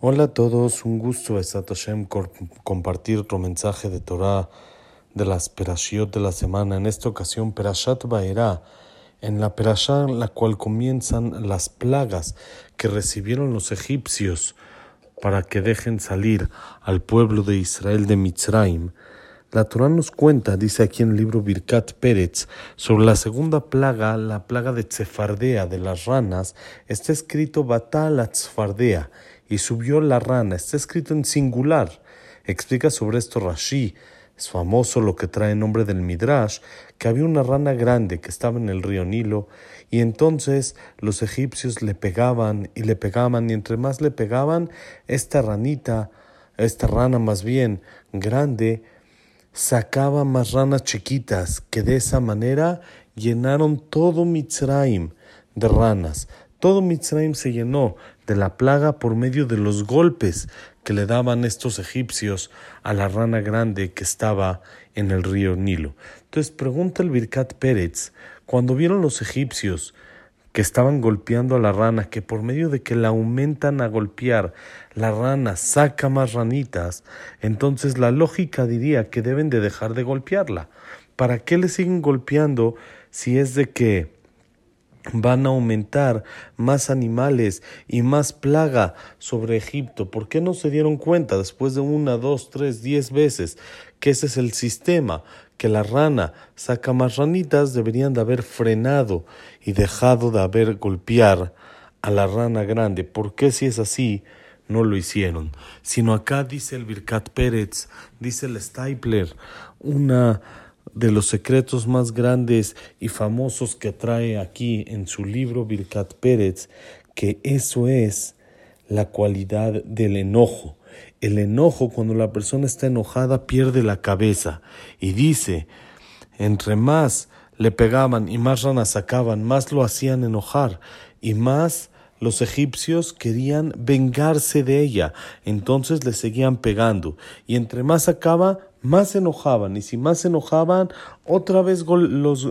Hola a todos, un gusto Esat Hashem compartir otro mensaje de Torah de las Perashiot de la semana. En esta ocasión, Perashat Baerá, en la Perashá la cual comienzan las plagas que recibieron los egipcios para que dejen salir al pueblo de Israel de Mitzrayim. La Torah nos cuenta, dice aquí en el libro Birkat Pérez, sobre la segunda plaga, la plaga de Tzefardea, de las ranas, está escrito Batal Tzefardea y subió la rana. Está escrito en singular. Explica sobre esto Rashi. Es famoso lo que trae nombre del Midrash, que había una rana grande que estaba en el río Nilo, y entonces los egipcios le pegaban y le pegaban, y entre más le pegaban, esta ranita, esta rana más bien grande, sacaba más ranas chiquitas, que de esa manera llenaron todo Mitzrayim de ranas. Todo Mitzrayim se llenó de la plaga por medio de los golpes que le daban estos egipcios a la rana grande que estaba en el río Nilo. Entonces pregunta el Birkat Pérez, cuando vieron los egipcios que estaban golpeando a la rana, que por medio de que la aumentan a golpear, la rana saca más ranitas, entonces la lógica diría que deben de dejar de golpearla. ¿Para qué le siguen golpeando si es de que van a aumentar más animales y más plaga sobre Egipto. ¿Por qué no se dieron cuenta después de una, dos, tres, diez veces que ese es el sistema? Que la rana saca más ranitas, deberían de haber frenado y dejado de haber golpear a la rana grande. ¿Por qué si es así? no lo hicieron, sino acá dice el Birkat Pérez, dice el Stapler, una de los secretos más grandes y famosos que trae aquí en su libro Birkat Pérez, que eso es la cualidad del enojo. El enojo, cuando la persona está enojada, pierde la cabeza. Y dice, entre más le pegaban y más ranas sacaban, más lo hacían enojar y más los egipcios querían vengarse de ella, entonces le seguían pegando, y entre más sacaba, más se enojaban, y si más se enojaban, otra vez los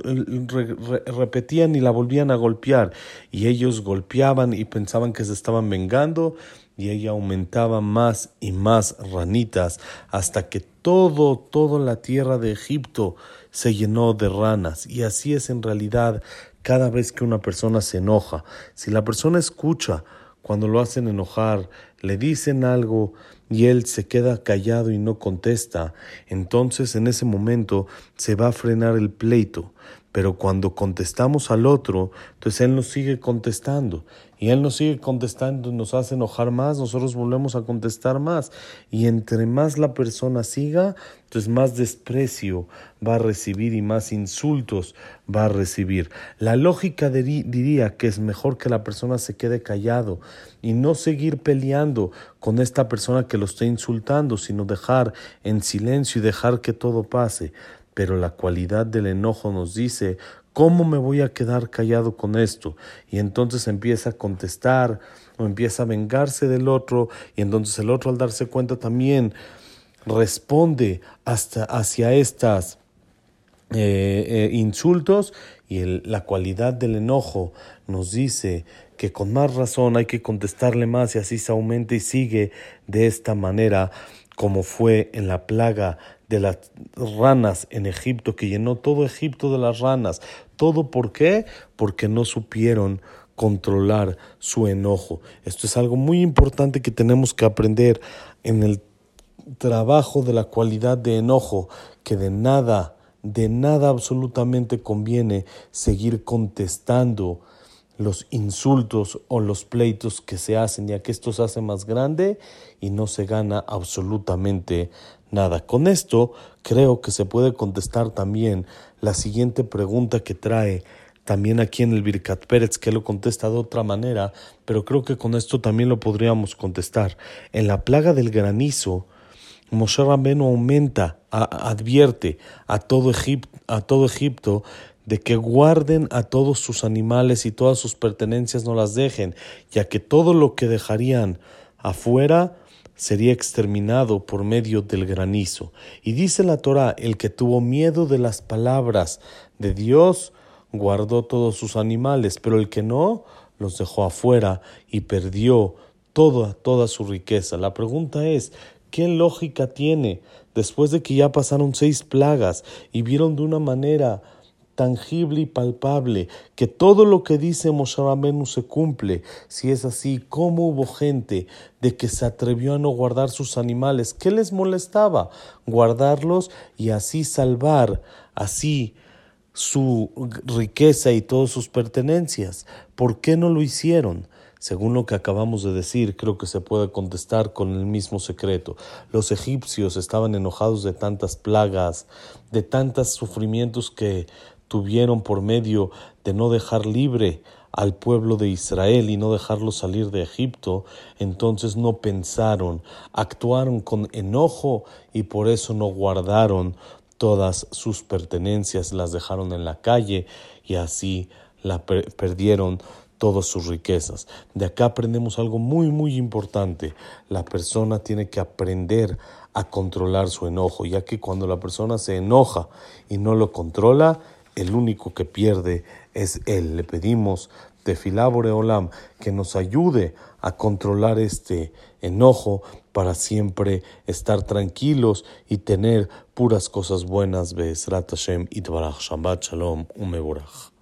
repetían y la volvían a golpear, y ellos golpeaban y pensaban que se estaban vengando, y ella aumentaba más y más ranitas, hasta que todo, toda la tierra de Egipto se llenó de ranas, y así es en realidad cada vez que una persona se enoja. Si la persona escucha cuando lo hacen enojar, le dicen algo y él se queda callado y no contesta, entonces en ese momento se va a frenar el pleito. Pero cuando contestamos al otro, entonces él nos sigue contestando y él nos sigue contestando nos hace enojar más, nosotros volvemos a contestar más. Y entre más la persona siga, entonces más desprecio va a recibir y más insultos va a recibir. La lógica diría que es mejor que la persona se quede callado y no seguir peleando con esta persona que lo está insultando, sino dejar en silencio y dejar que todo pase. Pero la cualidad del enojo nos dice, ¿Cómo me voy a quedar callado con esto? Y entonces empieza a contestar o empieza a vengarse del otro y entonces el otro al darse cuenta también responde hasta hacia estas eh, eh, insultos y la cualidad del enojo nos dice que con más razón hay que contestarle más y así se aumenta y sigue de esta manera como fue en la plaga de las ranas en Egipto, que llenó todo Egipto de las ranas. ¿Todo por qué? Porque no supieron controlar su enojo. Esto es algo muy importante que tenemos que aprender en el trabajo de la cualidad de enojo, que de nada, de nada absolutamente conviene seguir contestando los insultos o los pleitos que se hacen, ya que esto se hace más grande y no se gana absolutamente nada. Con esto creo que se puede contestar también la siguiente pregunta que trae también aquí en el Birkat Pérez, que lo contesta de otra manera, pero creo que con esto también lo podríamos contestar. En la plaga del granizo, Moshe Rabbeinu aumenta, advierte a todo, a todo Egipto de que guarden a todos sus animales y todas sus pertenencias no las dejen, ya que todo lo que dejarían afuera sería exterminado por medio del granizo. Y dice la Torah, el que tuvo miedo de las palabras de Dios, guardó todos sus animales, pero el que no, los dejó afuera y perdió toda, toda su riqueza. La pregunta es, ¿qué lógica tiene después de que ya pasaron seis plagas y vieron de una manera tangible y palpable, que todo lo que dice Moshe Rabenu se cumple. Si es así, ¿cómo hubo gente de que se atrevió a no guardar sus animales? ¿Qué les molestaba? Guardarlos y así salvar, así su riqueza y todas sus pertenencias. ¿Por qué no lo hicieron? Según lo que acabamos de decir, creo que se puede contestar con el mismo secreto. Los egipcios estaban enojados de tantas plagas, de tantos sufrimientos que tuvieron por medio de no dejar libre al pueblo de Israel y no dejarlo salir de Egipto, entonces no pensaron, actuaron con enojo y por eso no guardaron todas sus pertenencias, las dejaron en la calle y así la perdieron todas sus riquezas. De acá aprendemos algo muy muy importante. La persona tiene que aprender a controlar su enojo, ya que cuando la persona se enoja y no lo controla, el único que pierde es Él. Le pedimos de Filabore Olam que nos ayude a controlar este enojo para siempre estar tranquilos y tener puras cosas buenas. Be'ezrat Hashem, Itbarach, Shabbat Shalom, Umeborach.